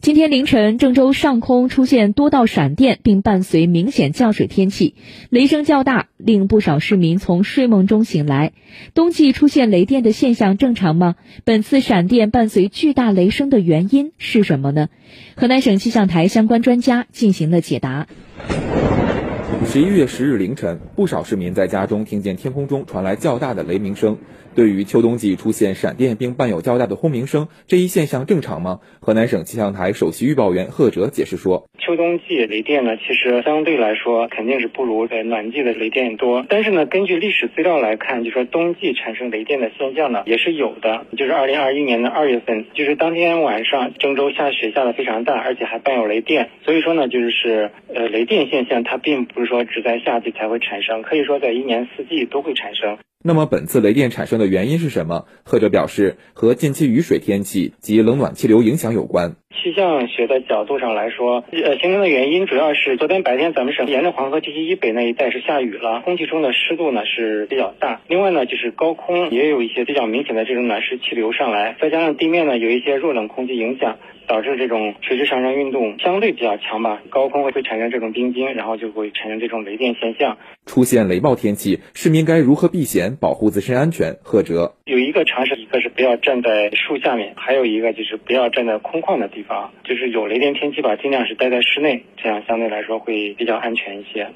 今天凌晨，郑州上空出现多道闪电，并伴随明显降水天气，雷声较大，令不少市民从睡梦中醒来。冬季出现雷电的现象正常吗？本次闪电伴随巨大雷声的原因是什么呢？河南省气象台相关专家进行了解答。十一月十日凌晨，不少市民在家中听见天空中传来较大的雷鸣声。对于秋冬季出现闪电并伴有较大的轰鸣声，这一现象正常吗？河南省气象台首席预报员贺哲解释说：“秋冬季雷电呢，其实相对来说肯定是不如在暖季的雷电多。但是呢，根据历史资料来看，就说冬季产生雷电的现象呢也是有的。就是二零二一年的二月份，就是当天晚上郑州下雪下的非常大，而且还伴有雷电。所以说呢，就是呃雷电现象它并不是说只在夏季才会产生，可以说在一年四季都会产生。”那么本次雷电产生的原因是什么？贺哲表示，和近期雨水天气及冷暖气流影响有关。气象学的角度上来说，呃，形成的原因主要是昨天白天咱们省沿着黄河地区以北那一带是下雨了，空气中的湿度呢是比较大。另外呢，就是高空也有一些比较明显的这种暖湿气流上来，再加上地面呢有一些弱冷空气影响。导致这种垂直上升运动相对比较强吧，高空会会产生这种冰晶，然后就会产生这种雷电现象。出现雷暴天气，市民该如何避险，保护自身安全？贺哲有一个常识，一个是不要站在树下面，还有一个就是不要站在空旷的地方，就是有雷电天气吧，尽量是待在室内，这样相对来说会比较安全一些。